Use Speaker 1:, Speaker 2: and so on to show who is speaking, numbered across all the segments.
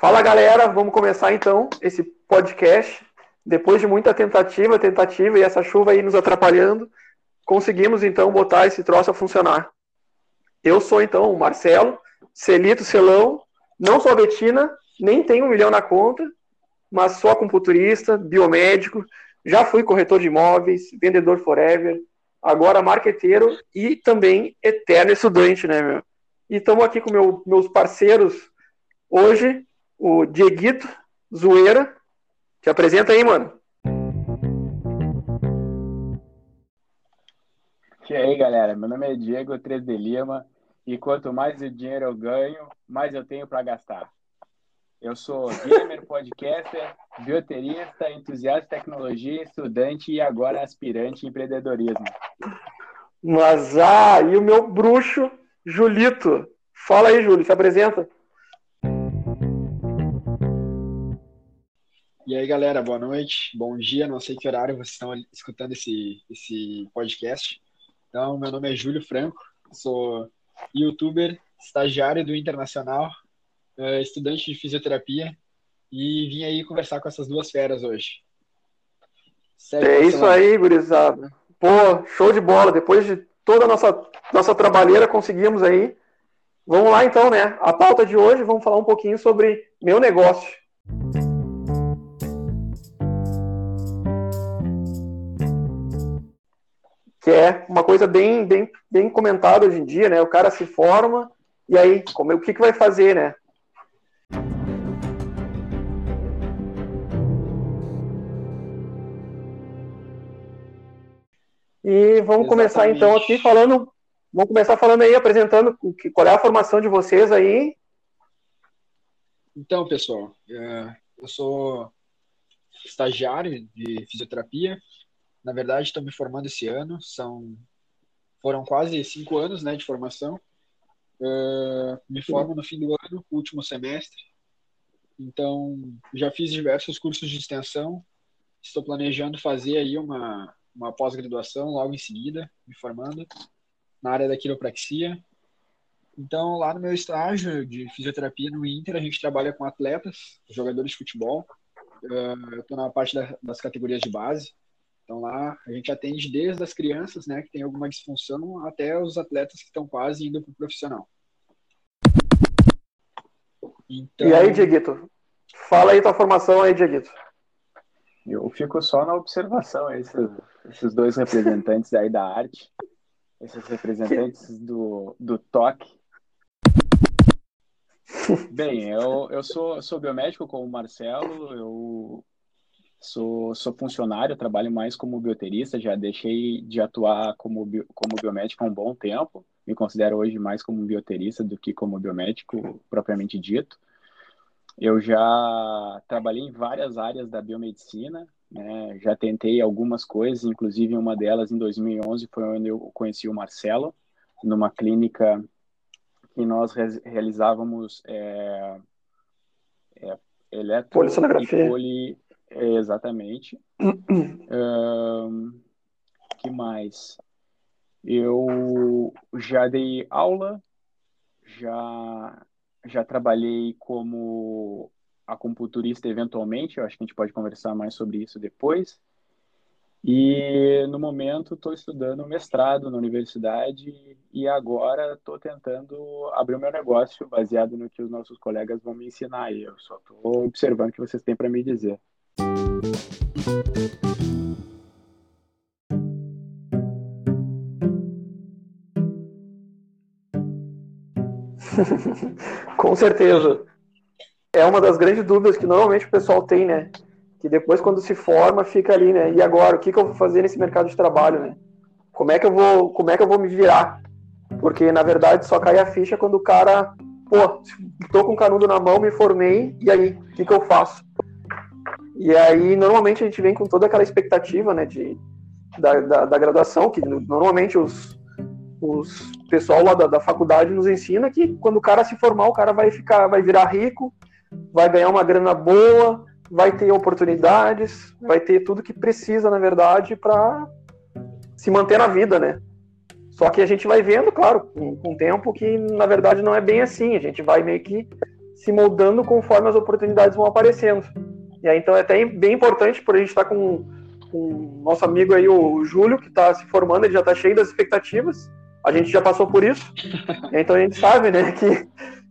Speaker 1: Fala galera, vamos começar então esse podcast. Depois de muita tentativa, tentativa e essa chuva aí nos atrapalhando, conseguimos então botar esse troço a funcionar. Eu sou então o Marcelo, Celito Celão, não sou Betina, nem tenho um milhão na conta, mas sou acupunturista, biomédico, já fui corretor de imóveis, vendedor forever, agora marqueteiro e também eterno estudante, né, meu? E estamos aqui com meu, meus parceiros hoje, o Dieguito Zoeira. Te apresenta aí, mano.
Speaker 2: E aí, galera? Meu nome é Diego 3 de Lima e quanto mais dinheiro eu ganho, mais eu tenho para gastar. Eu sou gamer, podcaster, bioterista, entusiasta de tecnologia, estudante e agora aspirante em empreendedorismo.
Speaker 1: Mas, ah, e o meu bruxo, Julito. Fala aí, Júlio, se apresenta.
Speaker 3: E aí, galera, boa noite, bom dia, não sei que horário vocês estão escutando esse, esse podcast. Então, meu nome é Júlio Franco, sou youtuber, estagiário do Internacional, uh, estudante de fisioterapia e vim aí conversar com essas duas feras hoje.
Speaker 1: É isso aí, gurizada. Pô, show de bola. Depois de toda a nossa, nossa trabalheira, conseguimos aí. Vamos lá então, né? A pauta de hoje, vamos falar um pouquinho sobre meu negócio. Que é uma coisa bem, bem, bem comentada hoje em dia, né? O cara se forma e aí, como, o que, que vai fazer, né? E vamos Exatamente. começar então aqui falando, vamos começar falando aí, apresentando qual é a formação de vocês aí.
Speaker 3: Então, pessoal, é, eu sou estagiário de fisioterapia. Na verdade, estou me formando esse ano. São foram quase cinco anos, né, de formação. É, me formo no fim do ano, último semestre. Então, já fiz diversos cursos de extensão. Estou planejando fazer aí uma uma pós-graduação logo em seguida, me formando na área da quiropraxia. Então, lá no meu estágio de fisioterapia no Inter, a gente trabalha com atletas, jogadores de futebol. Uh, eu estou na parte da, das categorias de base. Então, lá a gente atende desde as crianças, né, que tem alguma disfunção, até os atletas que estão quase indo para o profissional.
Speaker 1: Então... E aí, Dieguito? Fala aí tua formação aí, Dieguito.
Speaker 2: Eu fico só na observação, esses, esses dois representantes aí da arte, esses representantes do, do toque. Bem, eu, eu sou, sou biomédico como o Marcelo, eu sou, sou funcionário, trabalho mais como bioterista, já deixei de atuar como, bio, como biomédico há um bom tempo, me considero hoje mais como bioterista do que como biomédico propriamente dito. Eu já trabalhei em várias áreas da biomedicina, né? já tentei algumas coisas, inclusive uma delas em 2011 foi onde eu conheci o Marcelo, numa clínica que nós re realizávamos é, é, e poli... Exatamente. um, que mais? Eu já dei aula, já já trabalhei como acupunturista eventualmente, eu acho que a gente pode conversar mais sobre isso depois. E no momento estou estudando mestrado na universidade e agora estou tentando abrir o meu negócio baseado no que os nossos colegas vão me ensinar. E eu só estou observando o que vocês têm para me dizer.
Speaker 1: Com certeza. É uma das grandes dúvidas que normalmente o pessoal tem, né? Que depois, quando se forma, fica ali, né? E agora, o que, que eu vou fazer nesse mercado de trabalho, né? Como é que eu vou, como é que eu vou me virar? Porque, na verdade, só cai a ficha quando o cara, pô, tô com o canudo na mão, me formei, e aí, o que, que eu faço? E aí, normalmente, a gente vem com toda aquela expectativa, né, de, da, da, da graduação, que normalmente os, os pessoal lá da, da, faculdade nos ensina que quando o cara se formar, o cara vai ficar, vai virar rico, vai ganhar uma grana boa, vai ter oportunidades, vai ter tudo que precisa, na verdade, para se manter na vida, né? Só que a gente vai vendo, claro, com, com o tempo, que na verdade não é bem assim. A gente vai meio que se moldando conforme as oportunidades vão aparecendo. E aí, então é até bem importante, por a gente estar tá com, com nosso amigo aí, o Júlio, que está se formando, ele já está cheio das expectativas. A gente já passou por isso. então a gente sabe, né, que,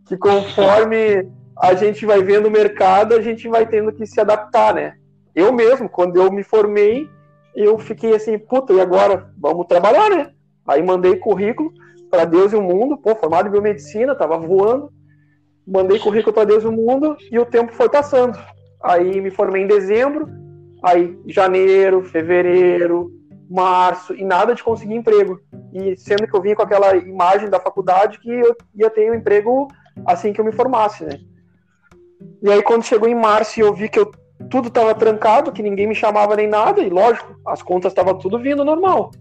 Speaker 1: que conforme a gente vai vendo o mercado, a gente vai tendo que se adaptar, né? Eu mesmo, quando eu me formei, eu fiquei assim, puta, e agora? Vamos trabalhar, né? Aí mandei currículo para Deus e o mundo, pô, formado em biomedicina, tava voando. Mandei currículo para Deus e o mundo e o tempo foi passando. Aí me formei em dezembro, aí janeiro, fevereiro, março, e nada de conseguir emprego. E sendo que eu vinha com aquela imagem da faculdade que eu ia ter um emprego assim que eu me formasse, né? E aí quando chegou em março e eu vi que eu, tudo estava trancado, que ninguém me chamava nem nada, e lógico, as contas estavam tudo vindo normal.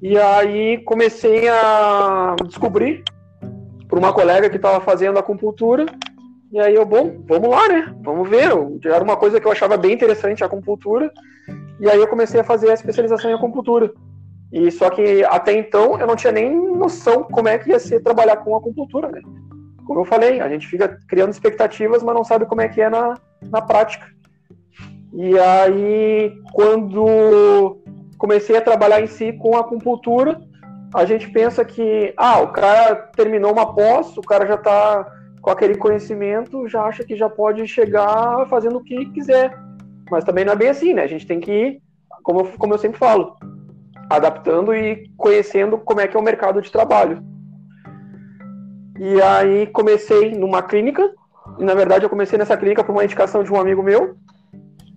Speaker 1: E aí comecei a descobrir por uma colega que estava fazendo acupuntura. E aí eu, bom, vamos lá, né? Vamos ver. Era uma coisa que eu achava bem interessante, a acupuntura. E aí eu comecei a fazer a especialização em acupuntura. E só que até então eu não tinha nem noção como é que ia ser trabalhar com acupuntura, né? Como eu falei, a gente fica criando expectativas, mas não sabe como é que é na, na prática. E aí, quando comecei a trabalhar em si com acupuntura, a gente pensa que, ah, o cara terminou uma pós, o cara já está com aquele conhecimento, já acha que já pode chegar fazendo o que quiser. Mas também não é bem assim, né? A gente tem que ir, como eu, como eu sempre falo, adaptando e conhecendo como é que é o mercado de trabalho. E aí comecei numa clínica, e na verdade eu comecei nessa clínica por uma indicação de um amigo meu.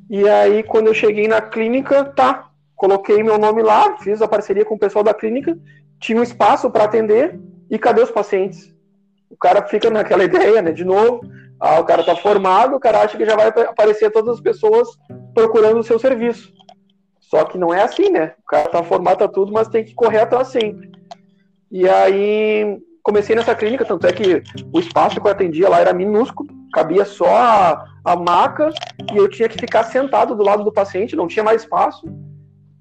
Speaker 1: E aí quando eu cheguei na clínica, tá, coloquei meu nome lá, fiz a parceria com o pessoal da clínica, tinha um espaço para atender e cadê os pacientes? O cara fica naquela ideia, né? De novo, ah, o cara está formado, o cara acha que já vai aparecer todas as pessoas procurando o seu serviço. Só que não é assim, né? O cara está formado, tá tudo, mas tem que correr atrás sempre. E aí comecei nessa clínica, tanto é que o espaço que eu atendia lá era minúsculo, cabia só a, a maca e eu tinha que ficar sentado do lado do paciente, não tinha mais espaço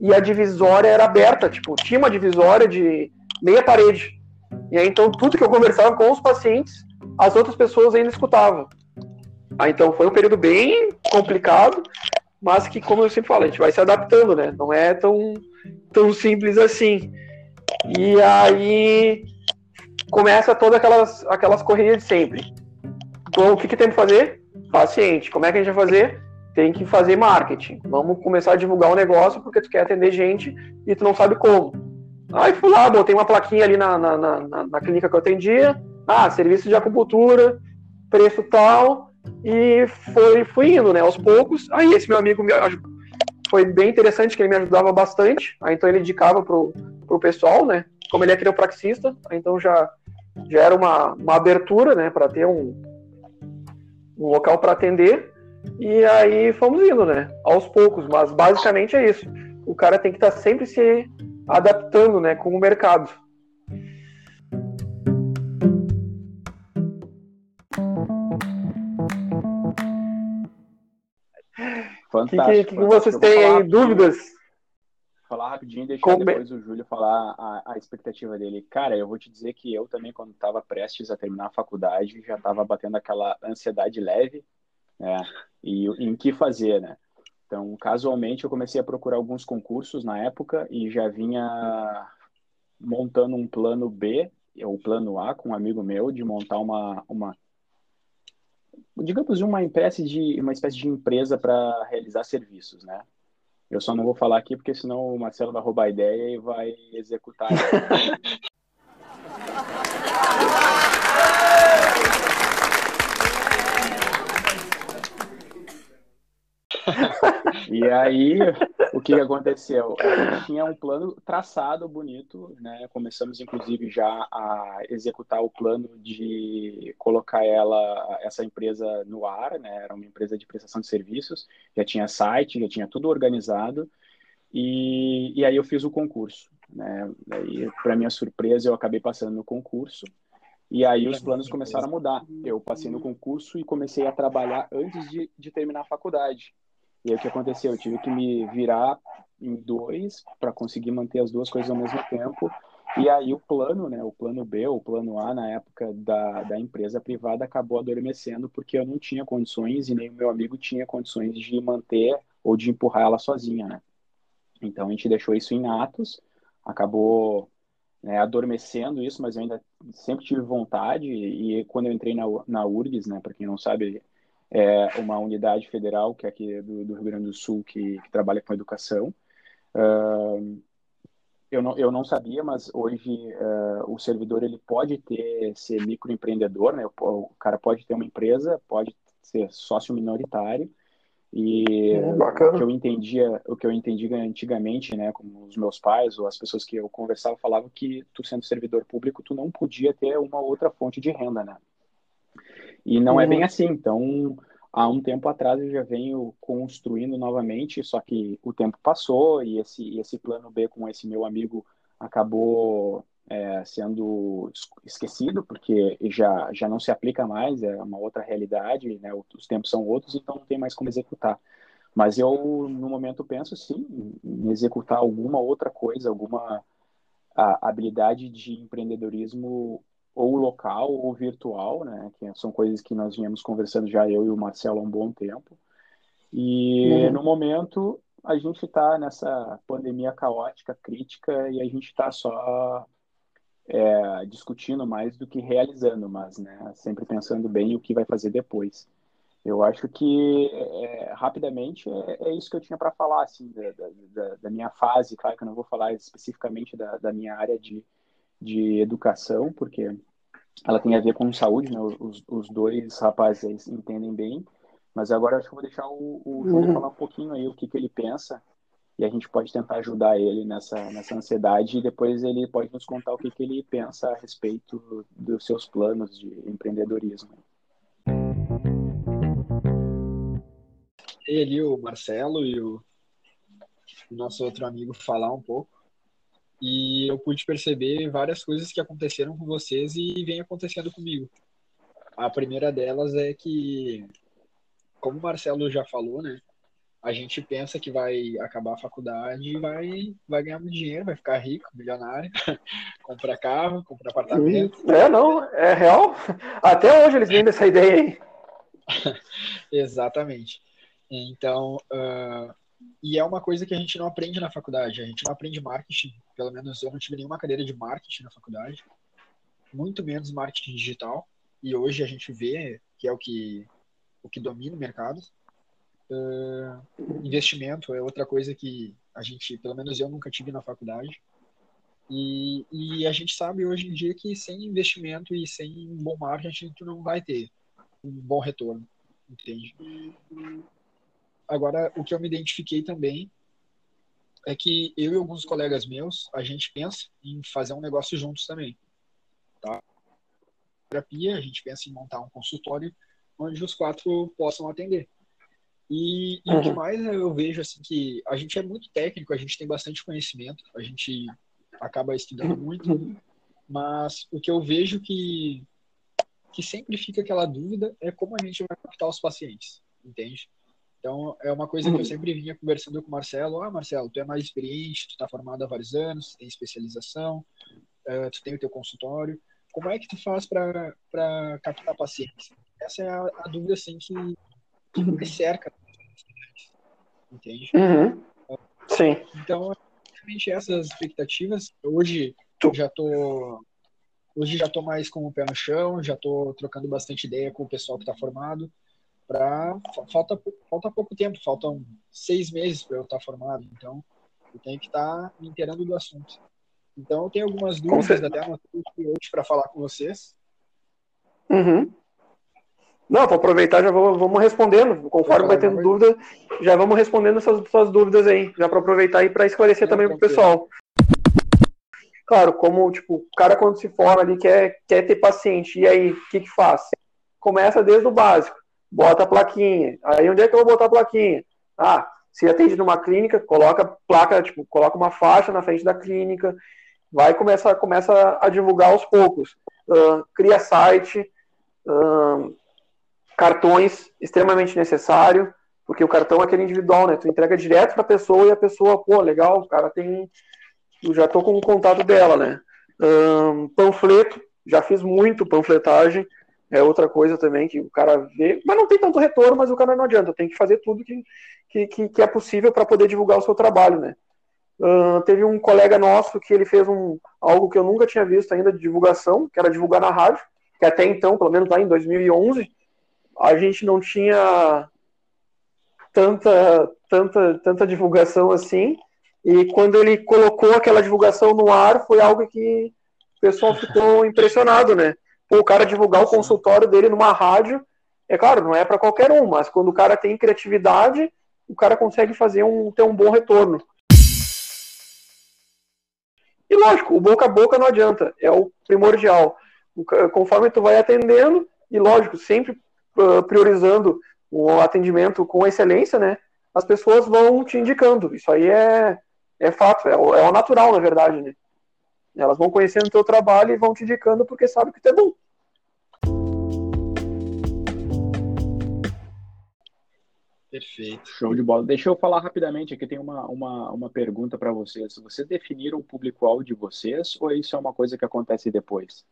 Speaker 1: e a divisória era aberta, tipo, tinha uma divisória de meia parede. E aí, então, tudo que eu conversava com os pacientes, as outras pessoas ainda escutavam. Ah, então, foi um período bem complicado, mas que, como eu sempre falo, a gente vai se adaptando, né? Não é tão, tão simples assim. E aí, começa todas aquelas, aquelas corridas de sempre. Então, o que, que tem que fazer? Paciente. Como é que a gente vai fazer? tem que fazer marketing. Vamos começar a divulgar o um negócio porque tu quer atender gente e tu não sabe como. Aí fui lá, botei uma plaquinha ali na, na, na, na clínica que eu atendia. Ah, serviço de acupuntura, preço tal. E foi, fui indo, né, aos poucos. Aí esse meu amigo me, foi bem interessante, que ele me ajudava bastante. Aí então ele indicava pro, pro pessoal, né? Como ele é quiropraxista, então já, já era uma, uma abertura, né, para ter um, um local para atender. E aí fomos indo, né? Aos poucos, mas basicamente é isso. O cara tem que estar tá sempre se adaptando, né, com o mercado. Fantástico. O que, que, vocês têm aí? Dúvidas?
Speaker 2: Falar rapidinho e deixar Como... depois o Júlio falar a, a, expectativa dele. Cara, eu vou te dizer que eu também, quando estava prestes a terminar a faculdade, já estava batendo aquela ansiedade leve, né? e em que fazer, né? Então, casualmente, eu comecei a procurar alguns concursos na época e já vinha montando um plano B, ou plano A, com um amigo meu, de montar uma, uma digamos, uma espécie de, uma espécie de empresa para realizar serviços, né? Eu só não vou falar aqui porque senão o Marcelo vai roubar a ideia e vai executar. E aí, o que aconteceu? A gente tinha um plano traçado bonito, né? Começamos, inclusive, já a executar o plano de colocar ela, essa empresa no ar, né? Era uma empresa de prestação de serviços, já tinha site, já tinha tudo organizado. E, e aí eu fiz o concurso, né? E, para minha surpresa, eu acabei passando no concurso. E aí os planos começaram a mudar. Eu passei no concurso e comecei a trabalhar antes de, de terminar a faculdade. E aí o que aconteceu? Eu tive que me virar em dois para conseguir manter as duas coisas ao mesmo tempo. E aí o plano, né, o plano B, o plano A na época da, da empresa privada acabou adormecendo porque eu não tinha condições e nem o meu amigo tinha condições de manter ou de empurrar ela sozinha, né? Então a gente deixou isso em atos, acabou né, adormecendo isso, mas eu ainda sempre tive vontade e quando eu entrei na, na URGS, né, para quem não sabe, é uma unidade federal que é aqui do, do Rio Grande do Sul que, que trabalha com educação. Uh, eu não, eu não sabia, mas hoje uh, o servidor ele pode ter ser microempreendedor, né? O, cara pode ter uma empresa, pode ser sócio minoritário e é, o que eu entendia, o que eu entendia antigamente, né, como os meus pais ou as pessoas que eu conversava falavam que tu sendo servidor público tu não podia ter uma outra fonte de renda, né? E não uhum. é bem uhum. assim. Então, há um tempo atrás eu já venho construindo novamente, só que o tempo passou e esse, esse plano B com esse meu amigo acabou é, sendo esquecido, porque já, já não se aplica mais, é uma outra realidade, né? os tempos são outros, então não tem mais como executar. Mas eu, no momento, penso sim em executar alguma outra coisa, alguma habilidade de empreendedorismo ou local ou virtual, né? Que são coisas que nós viemos conversando já eu e o Marcelo há um bom tempo. E uhum. no momento a gente está nessa pandemia caótica, crítica, e a gente está só é, discutindo mais do que realizando, mas né, sempre pensando bem o que vai fazer depois. Eu acho que é, rapidamente é, é, isso que eu tinha para falar assim da, da, da, minha fase, claro que eu não vou falar especificamente da, da minha área de, de educação, porque ela tem a ver com saúde, né? Os, os dois rapazes entendem bem, mas agora acho que eu vou deixar o, o Júlio uhum. falar um pouquinho aí o que, que ele pensa e a gente pode tentar ajudar ele nessa, nessa ansiedade e depois ele pode nos contar o que, que ele pensa a respeito dos seus planos de empreendedorismo.
Speaker 3: E ali o Marcelo e o nosso outro amigo falar um pouco e eu pude perceber várias coisas que aconteceram com vocês e vem acontecendo comigo. A primeira delas é que, como o Marcelo já falou, né? A gente pensa que vai acabar a faculdade e vai, vai ganhar muito dinheiro, vai ficar rico, milionário, comprar carro, comprar apartamento.
Speaker 1: É, não, é real. Até hoje eles vendem essa ideia aí.
Speaker 3: Exatamente. Então, uh, e é uma coisa que a gente não aprende na faculdade. A gente não aprende marketing. Pelo menos eu não tive nenhuma cadeira de marketing na faculdade. Muito menos marketing digital. E hoje a gente vê que é o que, o que domina o mercado. Uh, investimento é outra coisa que a gente, pelo menos eu nunca tive na faculdade. E, e a gente sabe hoje em dia que sem investimento e sem bom marketing, tu não vai ter um bom retorno. Entende? Agora, o que eu me identifiquei também é que eu e alguns colegas meus, a gente pensa em fazer um negócio juntos também. Tá? Terapia, a gente pensa em montar um consultório onde os quatro possam atender. E, e uhum. o que mais eu vejo assim que a gente é muito técnico, a gente tem bastante conhecimento, a gente acaba estudando muito, uhum. mas o que eu vejo que que sempre fica aquela dúvida é como a gente vai captar os pacientes, entende? Então, é uma coisa que eu sempre vinha conversando com o Marcelo. Ah, Marcelo, tu é mais experiente, tu está formado há vários anos, tem especialização, uh, tu tem o teu consultório. Como é que tu faz para captar pacientes? Essa é a, a dúvida, assim, que, que me cerca. Entende?
Speaker 1: Uhum. Sim.
Speaker 3: Então, realmente essas expectativas. Hoje, tu... já tô... Hoje já tô mais com o pé no chão, já tô trocando bastante ideia com o pessoal que está formado para falta falta pouco tempo, faltam seis meses para eu estar formado, então eu tenho que estar me inteirando do assunto. Então eu tenho algumas dúvidas até hoje para falar com vocês.
Speaker 1: Uhum. Não, vou aproveitar, já vou, vamos respondendo. Conforme vai tendo dúvida, já vamos respondendo essas suas dúvidas aí, já para aproveitar e para esclarecer Não, também para o pessoal. Claro, como tipo, o cara quando se forma ali quer, quer ter paciente, e aí, o que, que faz? Começa desde o básico bota a plaquinha. Aí onde é que eu vou botar a plaquinha? Ah, se atende numa clínica, coloca placa, tipo, coloca uma faixa na frente da clínica, vai começar começa a divulgar aos poucos. Uh, cria site, uh, cartões extremamente necessário, porque o cartão é aquele individual, né? Tu entrega direto para a pessoa e a pessoa, pô, legal, o cara tem, eu já tô com o contato dela, né? Um, panfleto, já fiz muito panfletagem, é outra coisa também que o cara vê, mas não tem tanto retorno, mas o cara não adianta, tem que fazer tudo que, que, que, que é possível para poder divulgar o seu trabalho, né? Uh, teve um colega nosso que ele fez um, algo que eu nunca tinha visto ainda de divulgação, que era divulgar na rádio, que até então, pelo menos lá em 2011, a gente não tinha tanta, tanta, tanta divulgação assim, e quando ele colocou aquela divulgação no ar, foi algo que o pessoal ficou impressionado, né? O cara divulgar o consultório dele numa rádio, é claro, não é para qualquer um, mas quando o cara tem criatividade, o cara consegue fazer um, ter um bom retorno. E lógico, o boca a boca não adianta, é o primordial. Conforme tu vai atendendo, e lógico, sempre uh, priorizando o atendimento com excelência, né? As pessoas vão te indicando. Isso aí é, é fato, é o, é o natural, na verdade, né? Elas vão conhecendo o teu trabalho e vão te indicando porque sabem que tu é bom.
Speaker 2: Perfeito. Show de bola. Deixa eu falar rapidamente aqui, tem uma, uma, uma pergunta para vocês. Vocês definiram o público-alvo de vocês ou isso é uma coisa que acontece depois?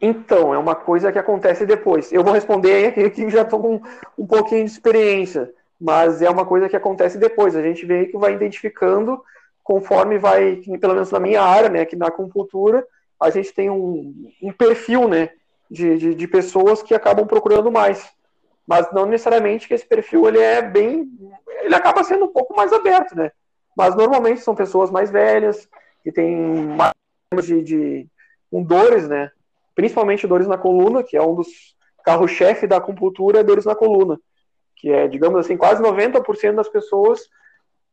Speaker 1: Então, é uma coisa que acontece depois. Eu vou responder aqui que já estou com um pouquinho de experiência, mas é uma coisa que acontece depois. A gente vê que vai identificando conforme vai, pelo menos na minha área, né, aqui na acupuntura, a gente tem um, um perfil, né, de, de, de pessoas que acabam procurando mais mas não necessariamente que esse perfil ele é bem, ele acaba sendo um pouco mais aberto, né? Mas normalmente são pessoas mais velhas que têm mais de, de com dores, né? Principalmente dores na coluna, que é um dos carro-chefe da acupuntura, é dores na coluna, que é, digamos assim, quase 90% das pessoas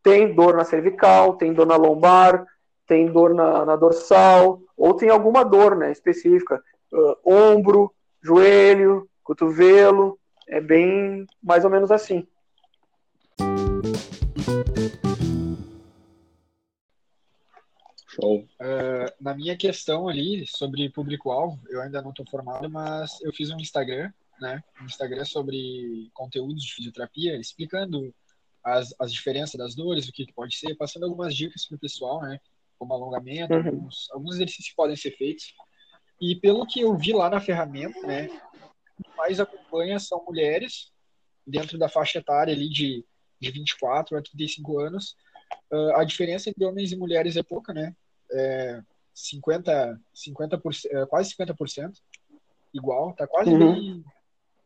Speaker 1: tem dor na cervical, tem dor na lombar, tem dor na, na dorsal, ou tem alguma dor, né, específica, uh, ombro, joelho, cotovelo, é bem mais ou menos assim.
Speaker 3: Show. Uh, na minha questão ali sobre público-alvo, eu ainda não estou formado, mas eu fiz um Instagram, né? Um Instagram sobre conteúdos de fisioterapia, explicando as, as diferenças das dores, o que, que pode ser, passando algumas dicas para o pessoal, né? Como alongamento, uhum. alguns, alguns exercícios que podem ser feitos. E pelo que eu vi lá na ferramenta, né? mais acompanha são mulheres, dentro da faixa etária ali de, de 24 a 35 anos. Uh, a diferença entre homens e mulheres é pouca, né? É 50, 50%, é, quase 50%. Igual, tá quase uhum. bem,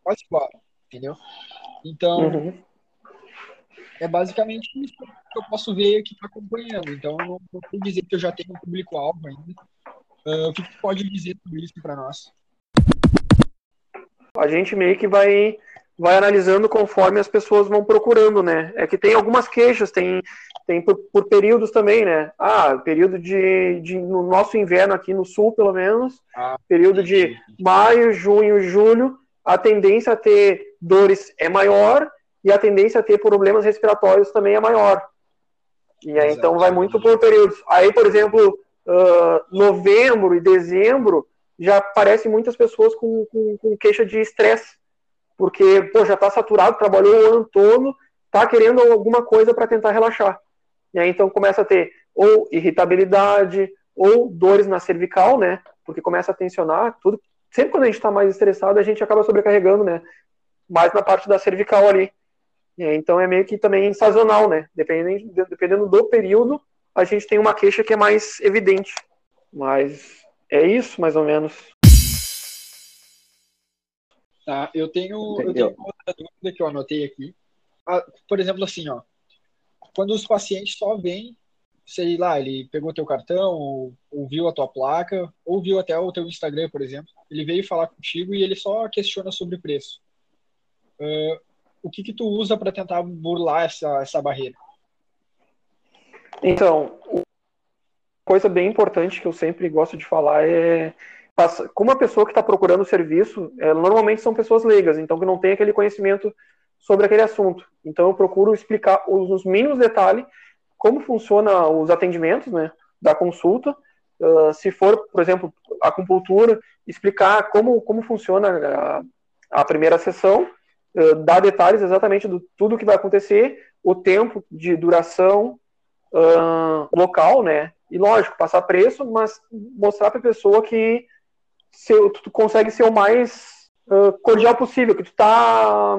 Speaker 3: quase igual, entendeu? Então, uhum. É basicamente isso que eu posso ver que tá acompanhando. Então, não, não vou dizer que eu já tenho um público-alvo ainda. Uh, o que, que pode dizer sobre isso para nós?
Speaker 1: a gente meio que vai vai analisando conforme as pessoas vão procurando, né? É que tem algumas queixas, tem, tem por, por períodos também, né? Ah, período de, de, no nosso inverno aqui no sul, pelo menos, ah, período de maio, junho, julho, a tendência a ter dores é maior e a tendência a ter problemas respiratórios também é maior. E aí, então vai muito por períodos. Aí, por exemplo, uh, novembro e dezembro já aparecem muitas pessoas com, com, com queixa de estresse, porque pô, já está saturado, trabalhou o ano todo, está querendo alguma coisa para tentar relaxar. E aí então começa a ter ou irritabilidade, ou dores na cervical, né? Porque começa a tensionar, tudo. Sempre quando a gente está mais estressado, a gente acaba sobrecarregando, né? Mais na parte da cervical ali. Aí, então é meio que também sazonal, né? Dependendo, dependendo do período, a gente tem uma queixa que é mais evidente. Mas é isso, mais ou menos.
Speaker 3: Tá, eu tenho, eu tenho outra dúvida que eu anotei aqui. Ah, por exemplo, assim, ó, quando os pacientes só vêm, sei lá, ele pegou teu cartão, ou, ou, viu a tua placa, ou viu até o teu Instagram, por exemplo, ele veio falar contigo e ele só questiona sobre preço. Uh, o que que tu usa para tentar burlar essa, essa barreira?
Speaker 1: Então, coisa bem importante que eu sempre gosto de falar é como uma pessoa que está procurando serviço, é, normalmente são pessoas leigas, então que não tem aquele conhecimento sobre aquele assunto. Então eu procuro explicar os, mínimos detalhes como funciona os atendimentos, né, da consulta. Uh, se for, por exemplo, acupuntura, explicar como, como funciona a, a primeira sessão, uh, dar detalhes exatamente do tudo que vai acontecer, o tempo de duração, uh, local, né, E lógico, passar preço, mas mostrar para a pessoa que se, tu consegue ser o mais uh, cordial possível, que tu tá.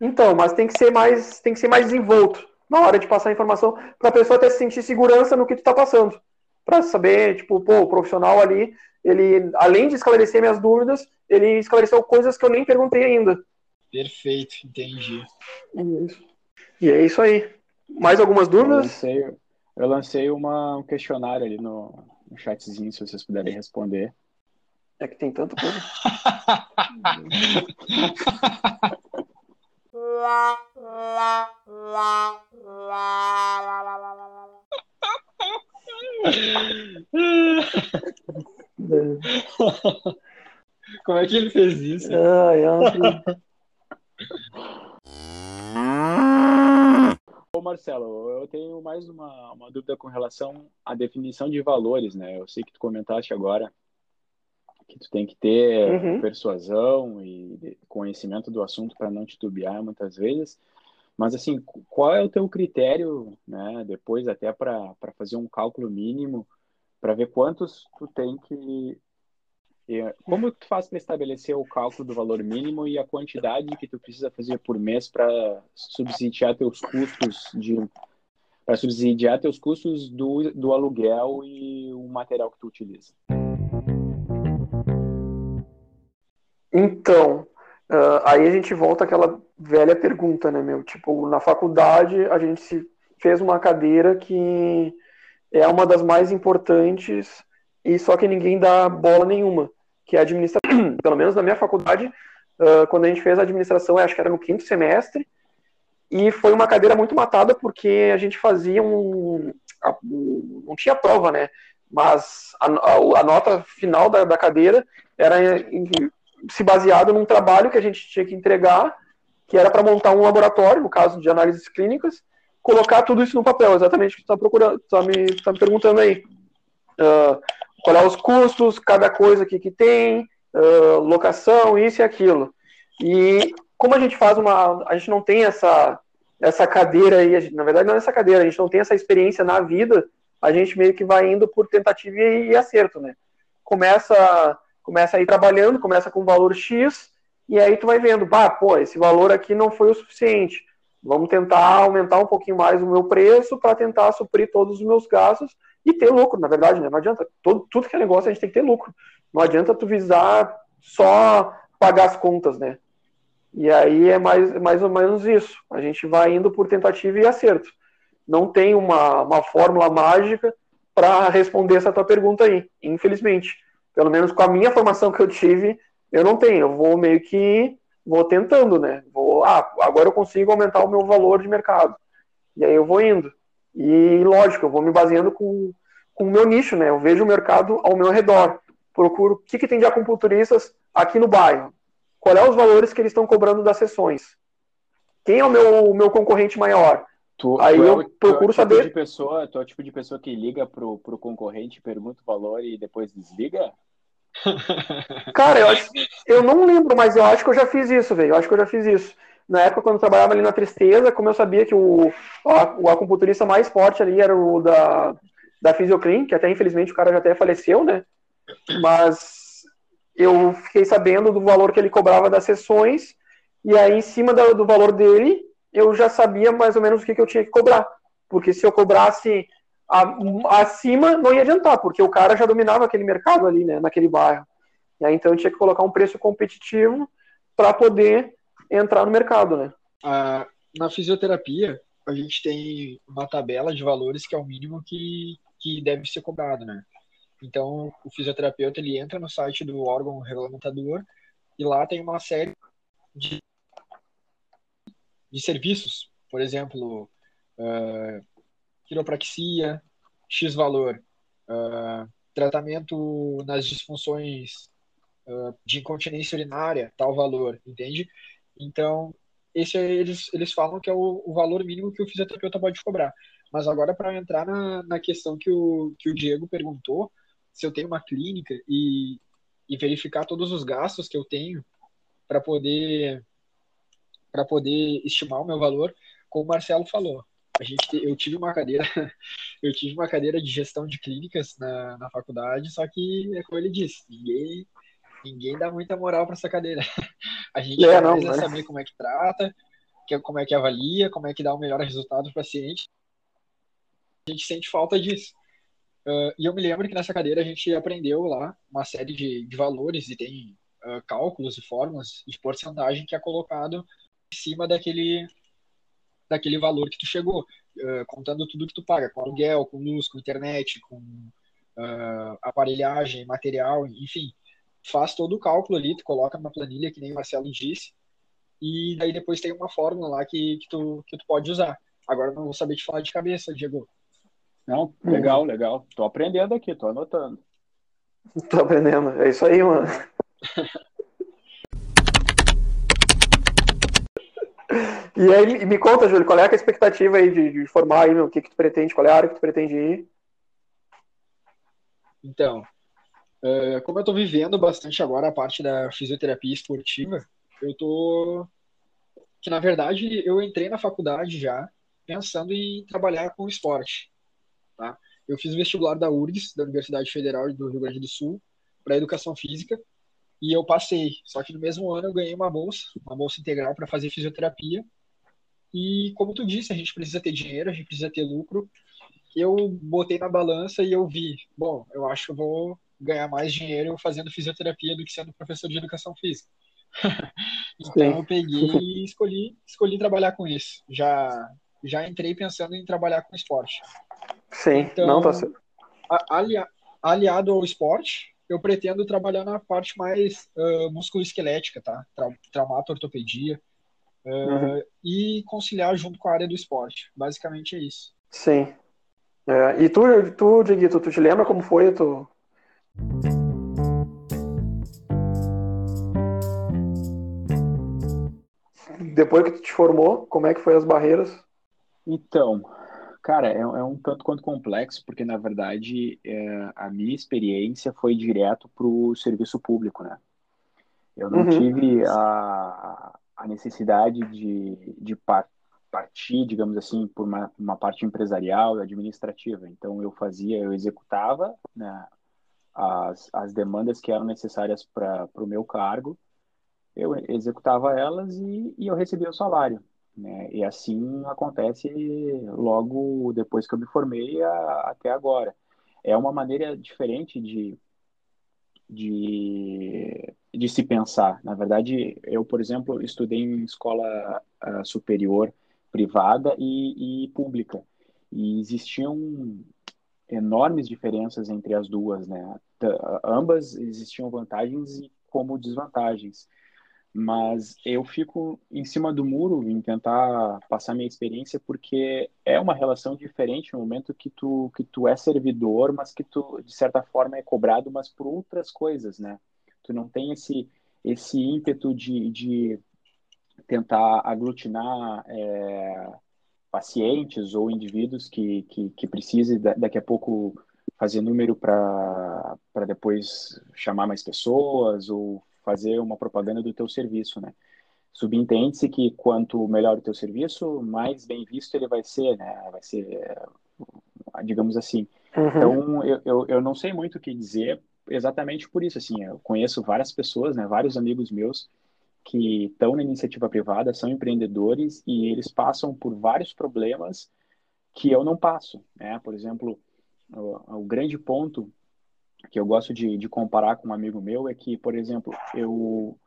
Speaker 1: Então, mas tem que ser mais, tem que ser mais desenvolto na hora de passar a informação, para a pessoa até sentir segurança no que tu tá passando. Para saber, tipo, pô, o profissional ali, ele, além de esclarecer minhas dúvidas, ele esclareceu coisas que eu nem perguntei ainda.
Speaker 3: Perfeito, entendi.
Speaker 1: E é isso aí. Mais algumas dúvidas?
Speaker 2: Eu lancei, eu lancei uma, um questionário ali no, no chatzinho, se vocês puderem responder.
Speaker 1: É que tem tanta coisa.
Speaker 3: Como é que ele fez isso?
Speaker 1: Ai, ai.
Speaker 2: Ô Marcelo, eu tenho mais uma, uma dúvida com relação à definição de valores, né? Eu sei que tu comentaste agora que tu tem que ter
Speaker 1: Uhum.
Speaker 2: persuasão e conhecimento do assunto para não titubear muitas vezes. Mas assim, qual é o teu critério, né, depois até para fazer um cálculo mínimo, para ver quantos tu tem que como tu faz para estabelecer o cálculo do valor mínimo e a quantidade que tu precisa fazer por mês para subsidiar teus custos de para subsidiar teus custos do, do aluguel e o material que tu utiliza?
Speaker 1: Então, uh, aí a gente volta àquela velha pergunta, né, meu? Tipo, na faculdade a gente fez uma cadeira que é uma das mais importantes e só que ninguém dá bola nenhuma, que é administração. Pelo menos na minha faculdade, uh, quando a gente fez a administração, acho que era no quinto semestre, e foi uma cadeira muito matada porque a gente fazia um. Não tinha prova, né? Mas a, a, a nota final da, da cadeira era em, se baseado num trabalho que a gente tinha que entregar, que era para montar um laboratório, no caso de análises clínicas, colocar tudo isso no papel, exatamente o que tu está procurando, tá me, tá me perguntando aí. Uh, qual é os custos, cada coisa que, que tem, uh, locação, isso e aquilo. E como a gente faz uma. A gente não tem essa, essa cadeira aí, na verdade não é essa cadeira, a gente não tem essa experiência na vida, a gente meio que vai indo por tentativa e, e acerto, né? Começa começa a ir trabalhando, começa com um valor X, e aí tu vai vendo, bah, pô, esse valor aqui não foi o suficiente. Vamos tentar aumentar um pouquinho mais o meu preço para tentar suprir todos os meus gastos e ter lucro, na verdade, né? Não adianta. Todo, tudo que é negócio a gente tem que ter lucro. Não adianta tu visar só pagar as contas, né? E aí é mais, mais ou menos isso. A gente vai indo por tentativa e acerto. Não tem uma, uma fórmula mágica para responder essa tua pergunta aí, infelizmente pelo menos com a minha formação que eu tive, eu não tenho. Eu vou meio que vou tentando, né? Vou, ah, agora eu consigo aumentar o meu valor de mercado. E aí eu vou indo. E lógico, eu vou me baseando com, com o meu nicho, né? Eu vejo o mercado ao meu redor. Procuro o que, que tem de acupunturistas aqui no bairro. Qual é os valores que eles estão cobrando das sessões? Quem é o meu, o meu concorrente maior?
Speaker 2: Tu,
Speaker 1: Aí
Speaker 2: tu é
Speaker 1: eu
Speaker 2: o- tu é
Speaker 1: procuro
Speaker 2: tipo
Speaker 1: saber-
Speaker 2: De pessoa, tu é o tipo de pessoa que liga pro, pro concorrente, pergunta o valor e depois desliga?
Speaker 1: Cara, eu, acho, eu não lembro, mas eu acho que eu já fiz isso, velho. Eu acho que eu já fiz isso. Na época, quando eu trabalhava ali na Tristeza, como eu sabia que o, o, o acupunturista mais forte ali era o da, da Physioclean, que até infelizmente o cara já até faleceu, né? Mas eu fiquei sabendo do valor que ele cobrava das sessões, e aí em cima da- do valor dele, eu já sabia mais ou menos o que, que eu tinha que cobrar. Porque se eu cobrasse a- acima, não ia adiantar, porque o cara já dominava aquele mercado ali, né, naquele bairro. E aí, então eu tinha que colocar um preço competitivo para poder entrar no mercado, né?
Speaker 3: Na fisioterapia, a gente tem uma tabela de valores que é o mínimo que, que deve ser cobrado, né? Então, o fisioterapeuta ele entra no site do órgão regulamentador e lá tem uma série de, de serviços, por exemplo, ah, quiropraxia, X valor, ah, tratamento nas disfunções ah, de incontinência urinária, tal valor, entende? Então, esse é- eles, eles falam que é o, o valor mínimo que o fisioterapeuta pode cobrar. Mas agora, para entrar na, na questão que o, que o Diego perguntou, se eu tenho uma clínica e, e verificar todos os gastos que eu tenho para poder para poder estimar o meu valor, como o Marcelo falou. A gente, te- eu tive uma cadeira, eu tive uma cadeira de gestão de clínicas na, na faculdade, só que é como ele disse, ninguém, ninguém dá muita moral para essa cadeira. A gente é, não, precisa saber como é que trata, como é que avalia, como é que dá o melhor resultado para o paciente. A gente sente falta disso. Uh, e eu me lembro que nessa cadeira a gente aprendeu lá uma série de, de valores e tem uh, cálculos e fórmulas de porcentagem que é colocado em cima daquele, daquele valor que tu chegou, uh, contando tudo que tu paga, com aluguel, com luz, com internet, com aparelhagem, material, enfim. Faz todo o cálculo ali, tu coloca numa planilha, que nem o Marcelo disse, e daí depois tem uma fórmula lá que, que, tu, que tu pode usar. Agora não vou saber te falar de cabeça, Diego.
Speaker 2: Não, legal, legal. Tô aprendendo aqui, tô anotando.
Speaker 1: Tô aprendendo. É isso aí, mano. e aí, me conta, Júlio, qual é a expectativa aí de, de formar aí, meu? O que, que tu pretende? Qual é a área que tu pretende ir?
Speaker 3: Então, uh, como eu tô vivendo bastante agora a parte da fisioterapia esportiva, eu tô. Que na verdade eu entrei na faculdade já pensando em trabalhar com esporte. Tá? Eu fiz vestibular da URGS, da Universidade Federal do Rio Grande do Sul, para Educação Física, e eu passei. Só que no mesmo ano eu ganhei uma bolsa, uma bolsa integral para fazer fisioterapia. E como tu disse, a gente precisa ter dinheiro, a gente precisa ter lucro. Eu botei na balança e eu vi, bom, eu acho que eu vou ganhar mais dinheiro fazendo fisioterapia do que sendo professor de educação física. então Sim. eu peguei e escolhi, escolhi trabalhar com isso. Já já entrei pensando em trabalhar com esporte.
Speaker 1: Sim, então, não tá certo.
Speaker 3: aliado ao esporte, eu pretendo trabalhar na parte mais uh, musculoesquelética, tá? Tra traumato ortopedia. Uh, uhum. E conciliar junto com a área do esporte. Basicamente é isso.
Speaker 1: Sim. É, e tu, tu, Dieguito, tu te lembra como foi tu... Depois que tu te formou, como é que foi as barreiras?
Speaker 2: Então, Cara, é, é, um tanto quanto complexo, porque na verdade é, a minha experiência foi direto para o serviço público, né? Eu não uhum. tive a, a necessidade de, de partir, digamos assim, por uma, uma parte empresarial e administrativa. Então eu fazia, eu executava né, as, as demandas que eram necessárias para o meu cargo, eu executava elas e, e eu recebia o salário. Né? E assim acontece logo depois que eu me formei a, até agora. É uma maneira diferente de, de, de se pensar. Na verdade, eu, por exemplo, estudei em escola uh, superior privada e, e pública. E existiam enormes diferenças entre as duas, né? Ambas existiam vantagens e como desvantagens mas eu fico em cima do muro em tentar passar minha experiência porque é uma relação diferente no momento que tu que tu é servidor, mas que tu de certa forma é cobrado, mas por outras coisas, né? Tu não tem esse esse ímpeto de, de tentar aglutinar é, pacientes ou indivíduos que que, que precise daqui a pouco fazer número para depois chamar mais pessoas ou fazer uma propaganda do teu serviço, né? Subentende-se que quanto melhor o teu serviço, mais bem visto ele vai ser, né? Vai ser, digamos assim. Uhum. Então, eu, eu, eu não sei muito o que dizer exatamente por isso, assim. Eu conheço várias pessoas, né? Vários amigos meus que estão na iniciativa privada, são empreendedores e eles passam por vários problemas que eu não passo, né? Por exemplo, o, o grande ponto que eu gosto de, de comparar com um amigo meu é que, por exemplo, eu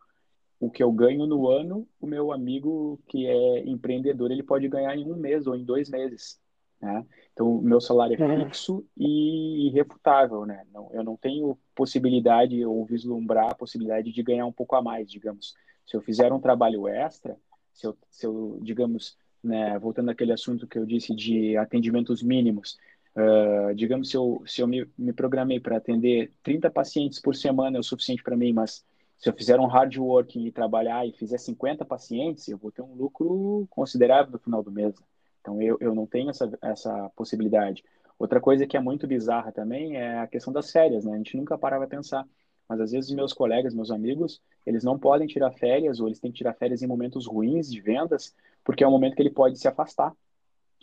Speaker 2: o que eu ganho no ano, o meu amigo que é empreendedor, ele pode ganhar em um mês ou em dois meses, né? Então, o meu salário é uhum. fixo e irrefutável, né? Não, eu não tenho possibilidade ou vislumbrar a possibilidade de ganhar um pouco a mais, digamos. Se eu fizer um trabalho extra, se eu, se eu digamos, né, voltando àquele assunto que eu disse de atendimentos mínimos, Uh, digamos, se eu, se eu me, me programei para atender 30 pacientes por semana é o suficiente para mim, mas se eu fizer um hard work e trabalhar e fizer 50 pacientes, eu vou ter um lucro considerável no final do mês. Então, eu, eu não tenho essa, essa possibilidade. Outra coisa que é muito bizarra também é a questão das férias, né? A gente nunca parava a pensar. Mas às vezes meus colegas, meus amigos, eles não podem tirar férias ou eles têm que tirar férias em momentos ruins de vendas, porque é o momento que ele pode se afastar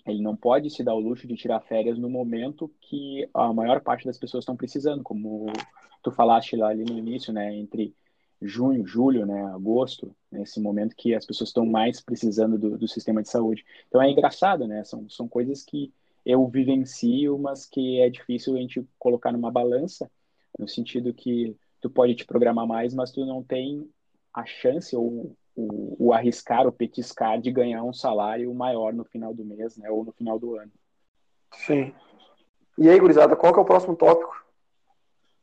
Speaker 2: Ele não pode se dar o luxo de tirar férias no momento que a maior parte das pessoas estão precisando, como tu falaste lá ali no início, né, entre junho, julho, né, agosto, nesse momento que as pessoas estão mais precisando do, do, sistema de saúde. Então é engraçado, né? São, são coisas que eu vivencio, mas que é difícil a gente colocar numa balança, no sentido que tu pode te programar mais, mas tu não tem a chance ou o, o arriscar, o petiscar de ganhar um salário maior no final do mês, né, ou no final do ano.
Speaker 1: Sim. E aí, gurizada, qual que é o próximo tópico?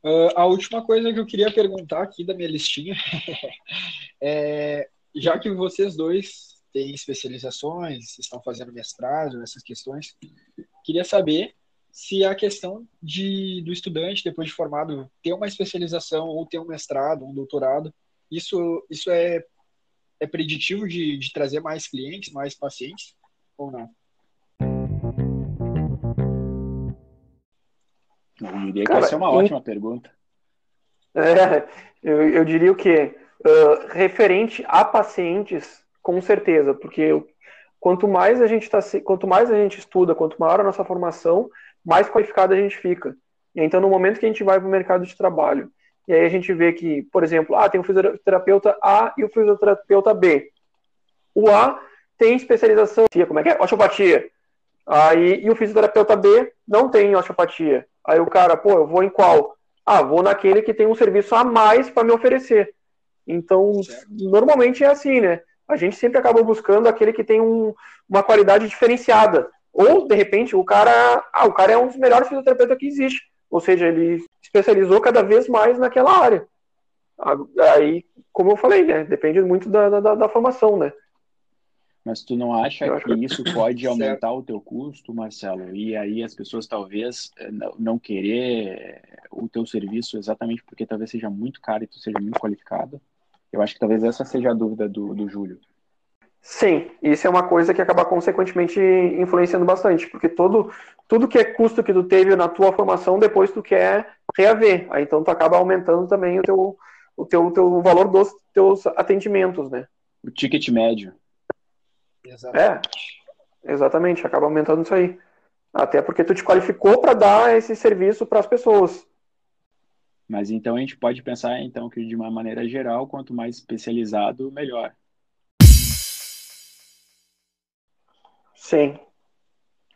Speaker 3: Uh, a última coisa que eu queria perguntar aqui da minha listinha é, já que vocês dois têm especializações, estão fazendo mestrado, essas questões, queria saber se a questão de, do estudante, depois de formado, ter uma especialização ou ter um mestrado, um doutorado, isso, isso é, é preditivo de, de trazer mais clientes, mais pacientes ou não?
Speaker 2: Eu diria Cara, que essa é uma ótima pergunta.
Speaker 1: É, eu, eu diria o quê? Uh, referente a pacientes, com certeza, porque quanto mais a gente tá, quanto mais a gente estuda, quanto maior a nossa formação, mais qualificado a gente fica. Então, no momento que a gente vai para o mercado de trabalho, e aí a gente vê que, por exemplo, ah, tem o fisioterapeuta A e o fisioterapeuta B. O A tem especialização, como é que é? Osteopatia. Aí, e o fisioterapeuta B não tem osteopatia. Aí o cara, pô, eu vou em qual? Ah, vou naquele que tem um serviço a mais para me oferecer. Então, certo. normalmente é assim, né? A gente sempre acaba buscando aquele que tem um, uma qualidade diferenciada. Ou, de repente, o cara, ah, o cara é um dos melhores fisioterapeutas que existe. Ou seja, ele especializou cada vez mais naquela área. Aí, como eu falei, né? Depende muito da, da, da formação, né?
Speaker 2: Mas tu não acha que, que isso pode aumentar o teu custo, Marcelo? E aí as pessoas talvez eh, não querer o teu serviço exatamente porque talvez seja muito caro e tu seja muito qualificado? Eu acho que talvez essa seja a dúvida do, do Júlio.
Speaker 1: Sim, isso é uma coisa que acaba consequentemente influenciando bastante, porque todo, tudo que é custo que tu teve na tua formação, depois tu quer reaver. Aí então tu acaba aumentando também o teu, o teu, o teu valor dos teus atendimentos, né?
Speaker 2: O ticket médio.
Speaker 1: Exatamente. É, exatamente, acaba aumentando isso aí. Até porque tu te qualificou para dar esse serviço para as pessoas.
Speaker 2: Mas então a gente pode pensar então que de uma maneira geral, quanto mais especializado, melhor.
Speaker 1: Sim,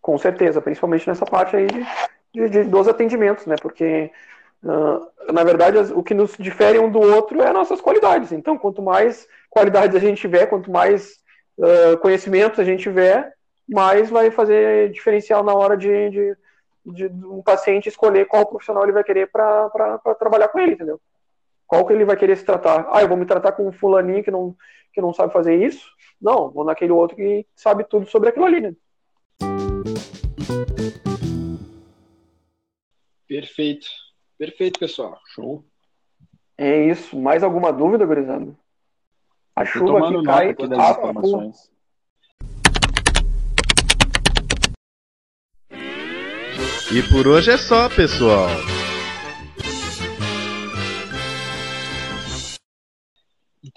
Speaker 1: com certeza, principalmente nessa parte aí de, de, de dos atendimentos, né? Porque uh, na verdade o que nos difere um do outro é nossas qualidades. Então, quanto mais qualidades a gente tiver, quanto mais uh, conhecimentos a gente tiver, mais vai fazer diferencial na hora de, de, de, de um paciente escolher qual profissional ele vai querer para trabalhar com ele, entendeu? Qual que ele vai querer se tratar? Ah, eu vou me tratar com um fulaninho que não, que não sabe fazer isso? Não, vou naquele outro que sabe tudo sobre aquilo ali, né?
Speaker 3: Perfeito. Perfeito, pessoal.
Speaker 2: Show.
Speaker 1: É isso. Mais alguma dúvida, gurizada? A chuva aqui cai aqui das informações.
Speaker 4: E por hoje é só, pessoal.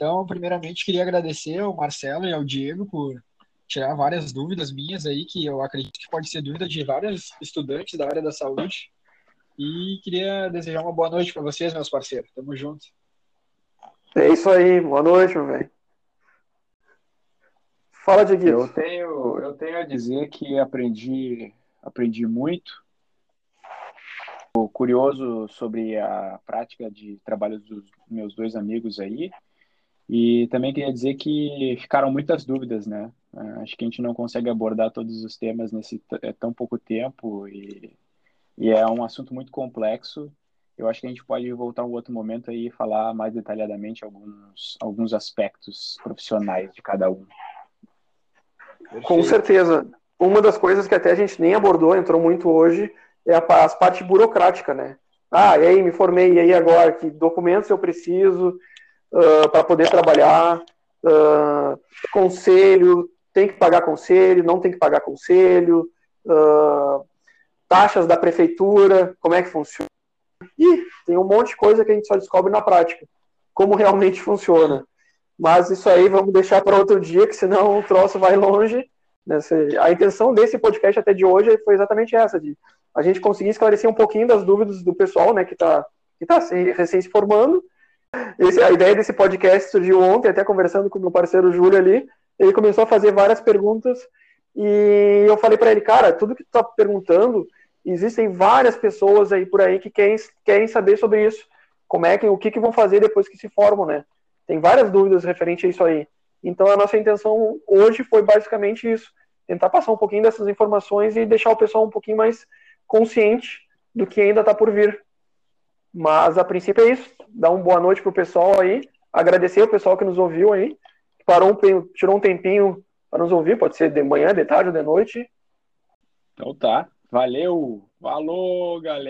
Speaker 3: Então, primeiramente, queria agradecer ao Marcelo e ao Diego por tirar várias dúvidas minhas aí, que eu acredito que pode ser dúvida de vários estudantes da área da saúde. E queria desejar uma boa noite para vocês, meus parceiros. Tamo junto.
Speaker 1: É isso aí, boa noite, meu velho. Fala, Dieguito.
Speaker 2: Eu tenho, eu tenho a dizer que aprendi, aprendi muito. Tô curioso sobre a prática de trabalho dos meus dois amigos aí. E também queria dizer que ficaram muitas dúvidas, né? É, acho que a gente não consegue abordar todos os temas nesse é tão pouco tempo e, e é um assunto muito complexo eu acho que a gente pode voltar um outro momento aí e falar mais detalhadamente alguns, alguns aspectos profissionais de cada um.
Speaker 1: Com certeza. Uma das coisas que até a gente nem abordou, entrou muito hoje, é a, as parte burocrática, né? Ah, e aí, me formei, e aí agora? Que documentos eu preciso uh, para poder trabalhar? Uh, conselho, tem que pagar conselho, não tem que pagar conselho? Uh, taxas da prefeitura, como é que funciona? E tem um monte de coisa que a gente só descobre na prática, como realmente funciona. Mas isso aí vamos deixar para outro dia, que senão o troço vai longe, Nessa, a intenção desse podcast até de hoje foi exatamente essa, de a gente conseguir esclarecer um pouquinho das dúvidas do pessoal, né, que está que tá recém se formando. Esse, a ideia desse podcast surgiu ontem, até conversando com o meu parceiro Júlio ali, ele começou a fazer várias perguntas e eu falei para ele, cara, tudo que tu tá perguntando, existem várias pessoas aí por aí que querem, querem saber sobre isso. Como é que, o que, que vão fazer depois que se formam, né? Tem várias dúvidas referente a isso aí. Então a nossa intenção hoje foi basicamente isso, tentar passar um pouquinho dessas informações e deixar o pessoal um pouquinho mais consciente do que ainda está por vir. Mas a princípio é isso. Dar uma boa noite pro pessoal aí, agradecer o pessoal que nos ouviu aí, parou um, tirou um tempinho para nos ouvir, pode ser de manhã, de tarde ou de noite.
Speaker 2: Então tá. Valeu. Falou, galera.